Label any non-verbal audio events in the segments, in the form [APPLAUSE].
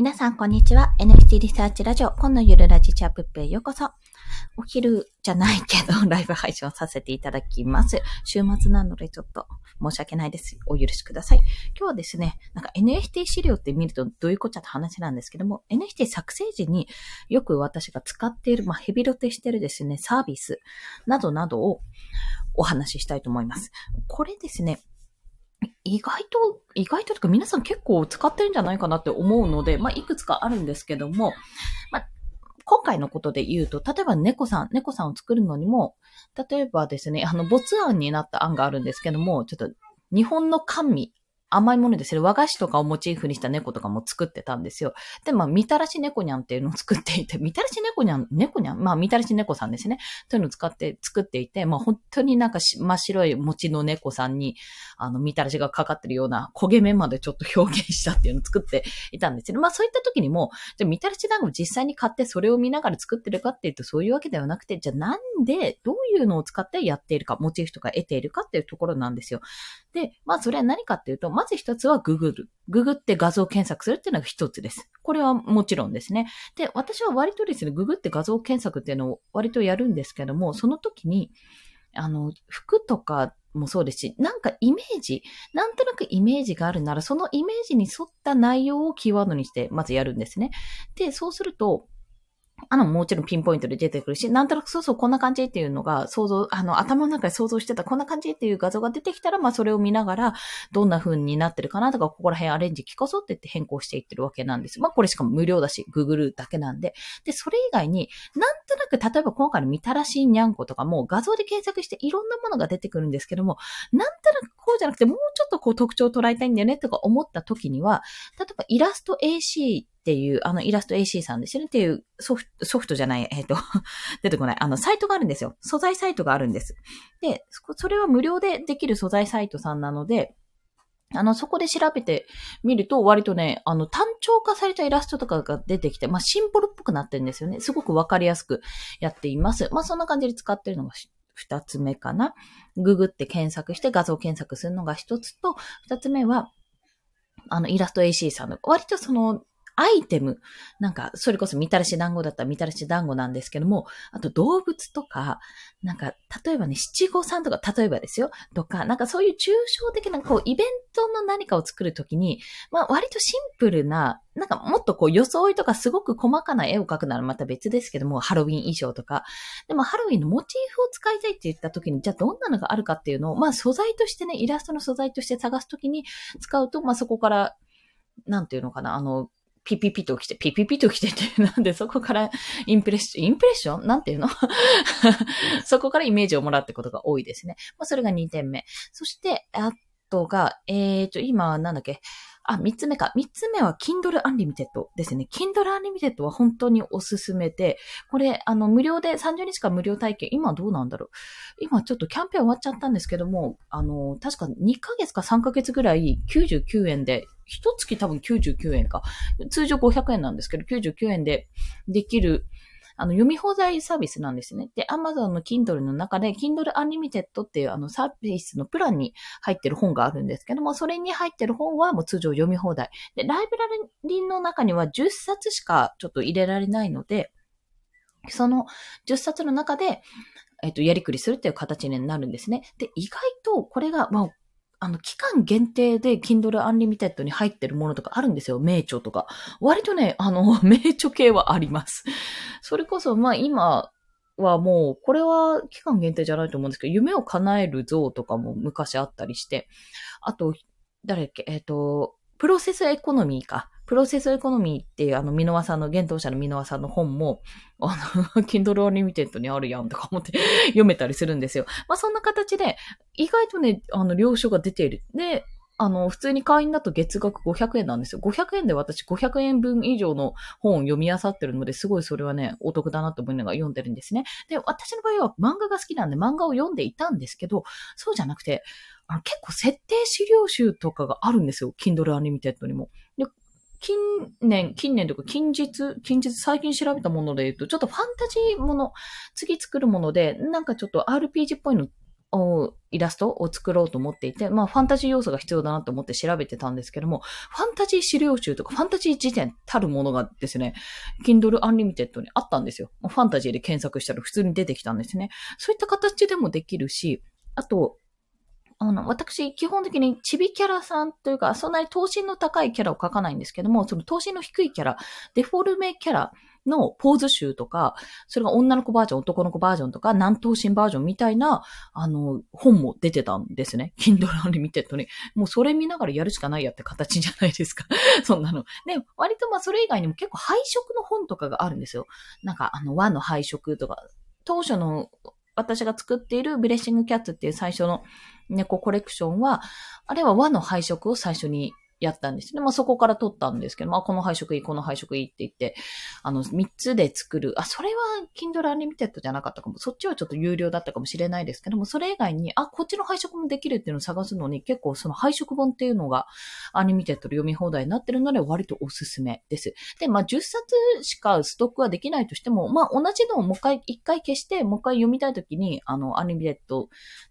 皆さん、こんにちは。NFT リサーチラジオ、今のゆるラジチャップへようこそ。お昼じゃないけど、[LAUGHS] ライブ配信をさせていただきます。週末なのでちょっと申し訳ないです。お許しください。今日はですね、なんか NFT 資料って見るとどういうこっちゃって話なんですけども、NFT 作成時によく私が使っている、まあ、ヘビロテしてるですね、サービスなどなどをお話ししたいと思います。これですね、意外と、意外ととか皆さん結構使ってるんじゃないかなって思うので、まあ、いくつかあるんですけども、まあ、今回のことで言うと、例えば猫さん、猫さんを作るのにも、例えばですね、あの、没案になった案があるんですけども、ちょっと、日本の甘味甘いものですね。和菓子とかをモチーフにした猫とかも作ってたんですよ。で、まあ、みたらし猫にゃんっていうのを作っていて、[LAUGHS] みたらし猫にゃん、猫にゃん？まあ、みたらし猫さんですね。というのを使って作っていて、まあ、本当になんか真っ白い餅の猫さんに、あの、みたらしがかかってるような焦げ目までちょっと表現したっていうのを作っていたんですよね。まあ、そういった時にも、じゃみたらし団子実際に買ってそれを見ながら作ってるかっていうと、そういうわけではなくて、じゃあなんで、どういうのを使ってやっているか、モチーフとか得ているかっていうところなんですよ。で、まあ、それは何かっていうと、まず一つはググる。ググって画像検索するっていうのが一つです。これはもちろんですね。で、私は割とですね、ググって画像検索っていうのを割とやるんですけども、その時に、あの、服とかもそうですし、なんかイメージ、なんとなくイメージがあるなら、そのイメージに沿った内容をキーワードにして、まずやるんですね。で、そうすると、あの、もちろんピンポイントで出てくるし、なんとなくそうそうこんな感じっていうのが想像、あの、頭の中で想像してたこんな感じっていう画像が出てきたら、まあそれを見ながら、どんな風になってるかなとか、ここら辺アレンジ聞かそうって言って変更していってるわけなんです。まあこれしかも無料だし、ググるだけなんで。で、それ以外に、なんとなく、例えば今回のみたらしいにゃんことかも画像で検索していろんなものが出てくるんですけども、なんとなくこうじゃなくて、もうちょっとこう特徴を捉えたいんだよねとか思った時には、例えばイラスト AC っていう、あのイラスト AC さんですよねっていうソフト、ソフトじゃない、えっ、ー、と、[LAUGHS] 出てこない、あの、サイトがあるんですよ。素材サイトがあるんです。で、それは無料でできる素材サイトさんなので、あの、そこで調べてみると、割とね、あの、単調化されたイラストとかが出てきて、まあ、シンボルっぽくなってるんですよね。すごくわかりやすくやっています。まあ、そんな感じで使ってるのが二つ目かな。ググって検索して画像検索するのが一つと、二つ目は、あの、イラスト AC さんの、割とその、アイテム、なんか、それこそみたらし団子だったらみたらし団子なんですけども、あと動物とか、なんか、例えばね、七五三とか、例えばですよ、とか、なんかそういう抽象的な、こう、イベントの何かを作るときに、まあ、割とシンプルな、なんかもっとこう、装いとかすごく細かな絵を描くならまた別ですけども、ハロウィン衣装とか。でも、ハロウィンのモチーフを使いたいって言ったときに、じゃあどんなのがあるかっていうのを、まあ、素材としてね、イラストの素材として探すときに使うと、まあ、そこから、なんていうのかな、あの、ピピピと来て、ピピピと来てって、[LAUGHS] なんでそこからインプレッション、インプレッション？なんていうの？[LAUGHS] そこからイメージをもらってことが多いですね。まあ、それが2点目。そして、あとが、えーと、今、なんだっけ、あ、三つ目か。三つ目は Kindle Unlimited ですね。Kindle Unlimited は本当におすすめで、これ、あの、無料で、30日間無料体験、今どうなんだろう？今ちょっとキャンペーン終わっちゃったんですけども、あの、確か2ヶ月か3ヶ月ぐらい99円で、一月多分99円か。通常500円なんですけど、99円でできる、あの、読み放題サービスなんですね。で、Amazon の Kindle の中で、Kindle Unlimited っていうあのサービスのプランに入ってる本があるんですけども、それに入ってる本はもう通常読み放題。で、ライブラリの中には10冊しかちょっと入れられないので、その10冊の中で、えっと、やりくりするっていう形になるんですね。で、意外とこれが、まあ、あの、期間限定で Kindle Unlimited に入ってるものとかあるんですよ。名著とか。割とね、あの、[LAUGHS] 名著系はあります。それこそ、まあ今はもう、これは期間限定じゃないと思うんですけど、夢を叶える像とかも昔あったりして、あと、誰っけ、えっ、ー、と、プロセスエコノミーか。プロセスエコノミーっていうあの、ミノワさんの、幻冬者のミノワさんの本も、あの、[LAUGHS] Kindle Unlimited にあるやんとか思って [LAUGHS] 読めたりするんですよ。まあそんな形で、意外とね、あの、了承が出ている。で、あの、普通に会員だと月額500円なんですよ。500円で私500円分以上の本を読み漁ってるので、すごいそれはね、お得だなと思いながら読んでるんですね。で、私の場合は漫画が好きなんで漫画を読んでいたんですけど、そうじゃなくて、あ結構設定資料集とかがあるんですよ。Kindle Unlimited にも。近年、近年とか近日、近日最近調べたもので言うと、ちょっとファンタジーもの、次作るもので、なんかちょっと RPG っぽいのイラストを作ろうと思っていて、まあファンタジー要素が必要だなと思って調べてたんですけども、ファンタジー資料集とかファンタジー辞典たるものがですね、Kindle Unlimited にあったんですよ。ファンタジーで検索したら普通に出てきたんですね。そういった形でもできるし、あと、あの、私、基本的にチビキャラさんというか、そんなに等身の高いキャラを描かないんですけども、その等身の低いキャラ、デフォルメキャラのポーズ集とか、それが女の子バージョン、男の子バージョンとか、南東進バージョンみたいな、あの、本も出てたんですね。Kindle Unlimited に。もうそれ見ながらやるしかないやって形じゃないですか。[LAUGHS] そんなの。で、割とまあそれ以外にも結構配色の本とかがあるんですよ。なんかあの和の配色とか、当初の私が作っているブレッシングキャッツっていう最初の猫コレクションは、あれは和の配色を最初にやったんですね。まあそこから取ったんですけど、まあこの配色いい、この配色いいって言って、あの、3つで作る、あ、それは Kindle Unlimited じゃなかったかも。そっちはちょっと有料だったかもしれないですけども、それ以外に、あ、こっちの配色もできるっていうのを探すのに、結構その配色本っていうのが Unlimited 読み放題になってるので、割とおすすめです。で、まあ10冊しかストックはできないとしても、まあ同じのをもう一回、一回消して、もう一回読みたいときに、あの、Unlimited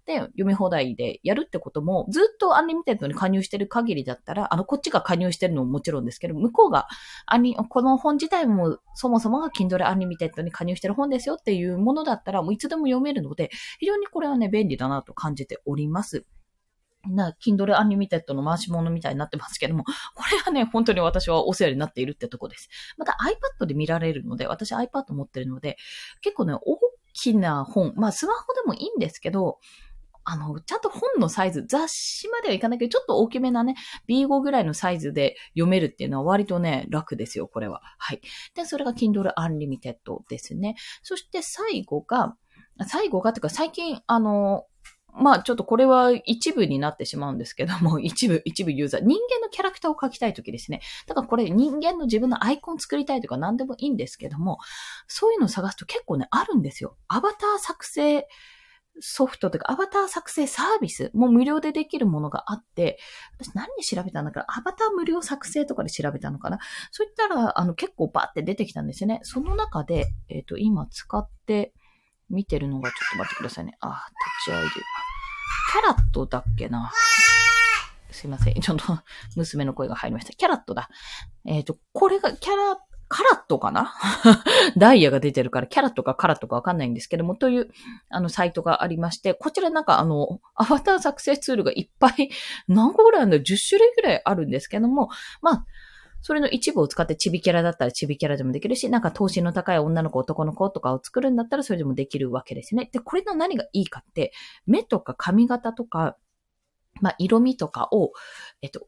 で読み放題でやるってことも、ずっと Unlimited に加入してる限りだったら、あの、こっちが加入してるのももちろんですけど、向こうが、アニ、この本自体もそもそもが Kindle Unlimited に加入してる本ですよっていうものだったら、もういつでも読めるので、非常にこれはね、便利だなと感じております。な、Kindle Unlimited の回し物みたいになってますけども、これはね、本当に私はお世話になっているってとこです。また iPad で見られるので、私 iPad 持ってるので、結構ね、大きな本、まあスマホでもいいんですけど、あの、ちゃんと本のサイズ、雑誌まではいかないけど、ちょっと大きめなね、B5 ぐらいのサイズで読めるっていうのは割とね、楽ですよ、これは。はい。で、それが Kindle Unlimited ですね。そして最後が、最後がっていうか最近、あの、まあちょっとこれは一部になってしまうんですけども、[LAUGHS] 一部、一部ユーザー、人間のキャラクターを描きたいときですね。だからこれ人間の自分のアイコン作りたいとか何でもいいんですけども、そういうのを探すと結構ね、あるんですよ。アバター作成ソフトというか、アバター作成サービスも無料でできるものがあって、私何で調べたんだからアバター無料作成とかで調べたのかな？そういったら、あの、結構バーって出てきたんですよね。その中で、えっ、ー、と、今使って見てるのが、ちょっと待ってくださいね。あ、立ち上げる。キャラットだっけな？すいません。ちょっと娘の声が入りました。キャラットだ。えっ、ー、と、これがキャラカラットかな？[LAUGHS] ダイヤが出てるから、キャラットかカラットかわかんないんですけども、という、あの、サイトがありまして、こちらなんかあの、アバター作成ツールがいっぱい、何個ぐらいあるんだ ?10 種類ぐらいあるんですけども、まあ、それの一部を使ってチビキャラだったらチビキャラでもできるし、なんか頭身の高い女の子、男の子とかを作るんだったらそれでもできるわけですね。で、これの何がいいかって、目とか髪型とか、まあ、色味とかを、えっと、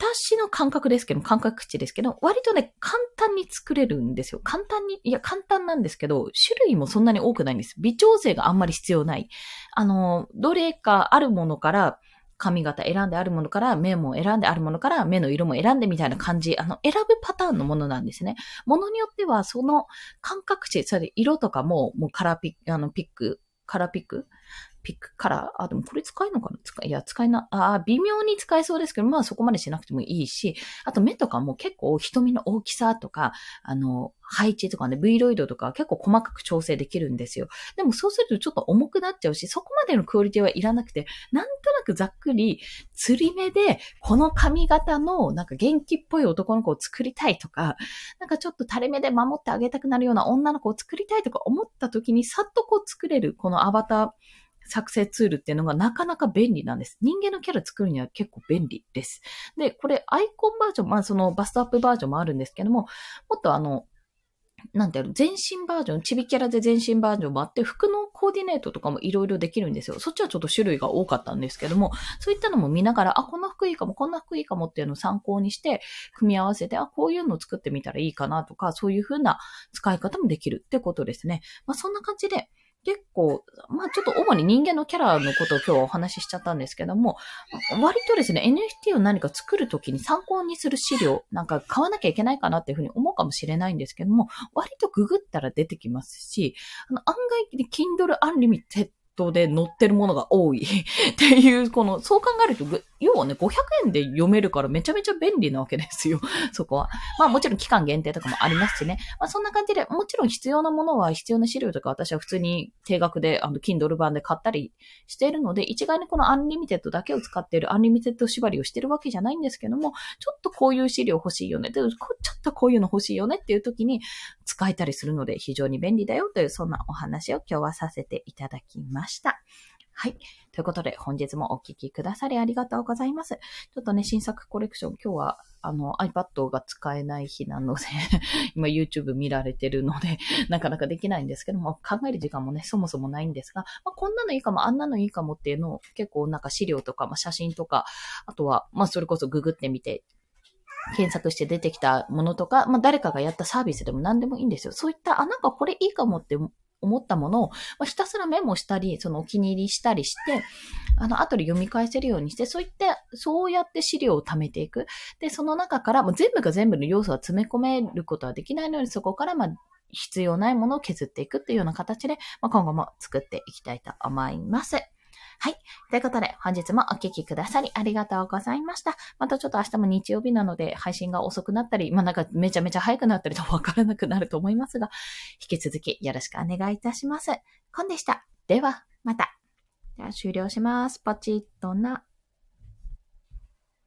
私の感覚ですけど、感覚値ですけど、割とね、簡単に作れるんですよ。簡単に、いや、簡単なんですけど、種類もそんなに多くないんです。微調整があんまり必要ない。あの、どれかあるものから、髪型選んであるものから、目も選んであるものから、目の色も選んでみたいな感じ、あの、選ぶパターンのものなんですね。ものによっては、その感覚値、それで色とかも、もうカラーピック、あの、ピック、カラーピックピックカラー。あ、でもこれ使えるのかな？使い、や、使えな、あ、微妙に使えそうですけど、まあそこまでしなくてもいいし、あと目とかも結構瞳の大きさとか、あの、配置とかね、V ロイドとか結構細かく調整できるんですよ。でもそうするとちょっと重くなっちゃうし、そこまでのクオリティはいらなくて、なんとなくざっくり、釣り目で、この髪型のなんか元気っぽい男の子を作りたいとか、なんかちょっと垂れ目で守ってあげたくなるような女の子を作りたいとか思った時に、さっとこう作れる、このアバター、作成ツールっていうのがなかなか便利なんです。人間のキャラ作るには結構便利です。で、これアイコンバージョン、まあそのバストアップバージョンもあるんですけども、もっとあの、なんていうの、全身バージョン、ちびキャラで全身バージョンもあって、服のコーディネートとかもいろいろできるんですよ。そっちはちょっと種類が多かったんですけども、そういったのも見ながら、あ、こんな服いいかも、こんな服いいかもっていうのを参考にして、組み合わせて、あ、こういうのを作ってみたらいいかなとか、そういう風な使い方もできるってことですね。まあそんな感じで、結構、まあちょっと主に人間のキャラのことを今日はお話ししちゃったんですけども、割とですね、NFT を何か作るときに参考にする資料、なんか買わなきゃいけないかなっていうふうに思うかもしれないんですけども、割とググったら出てきますし、あの案外、Kindle Unlimited トで載ってるものが多い [LAUGHS] っていう、この、そう考えると、要はね、500円で読めるからめちゃめちゃ便利なわけですよ。[LAUGHS] そこは。まあもちろん期間限定とかもありますしね。まあそんな感じで、もちろん必要なものは必要な資料とか私は普通に定額で、あの、Kindle 版で買ったりしているので、一概にこの Unlimited だけを使っている Unlimited 縛りをしてるわけじゃないんですけども、ちょっとこういう資料欲しいよね。で、ちょっとこういうの欲しいよねっていう時に使えたりするので非常に便利だよという、そんなお話を今日はさせていただきました。したはい。ということで、本日もお聴きくださりありがとうございます。ちょっとね、新作コレクション、今日は、あの、iPad が使えない日なので [LAUGHS] 今 YouTube 見られてるので [LAUGHS] なかなかできないんですけども、考える時間もね、そもそもないんですが、まあ、こんなのいいかも、あんなのいいかもっていうのを結構なんか資料とか、まあ、写真とか、あとは、まあ、それこそググってみて、検索して出てきたものとか、まあ、誰かがやったサービスでも何でもいいんですよ。そういった、あ、なんかこれいいかもって思ったものを、まあ、ひたすらメモしたり、そのお気に入りしたりして、あの、後で読み返せるようにして、そういって、そうやって資料を貯めていく。で、その中から、もう全部が全部の要素は詰め込めることはできないので、そこから、まあ、必要ないものを削っていくっていうような形で、まあ、今後も作っていきたいと思います。はい。ということで、本日もお聞きくださりありがとうございました。またちょっと明日も日曜日なので、配信が遅くなったり、まあなんかめちゃめちゃ早くなったりとわからなくなると思いますが、引き続きよろしくお願いいたします。コンでした。では、また。じゃあ終了します。ポチッとな。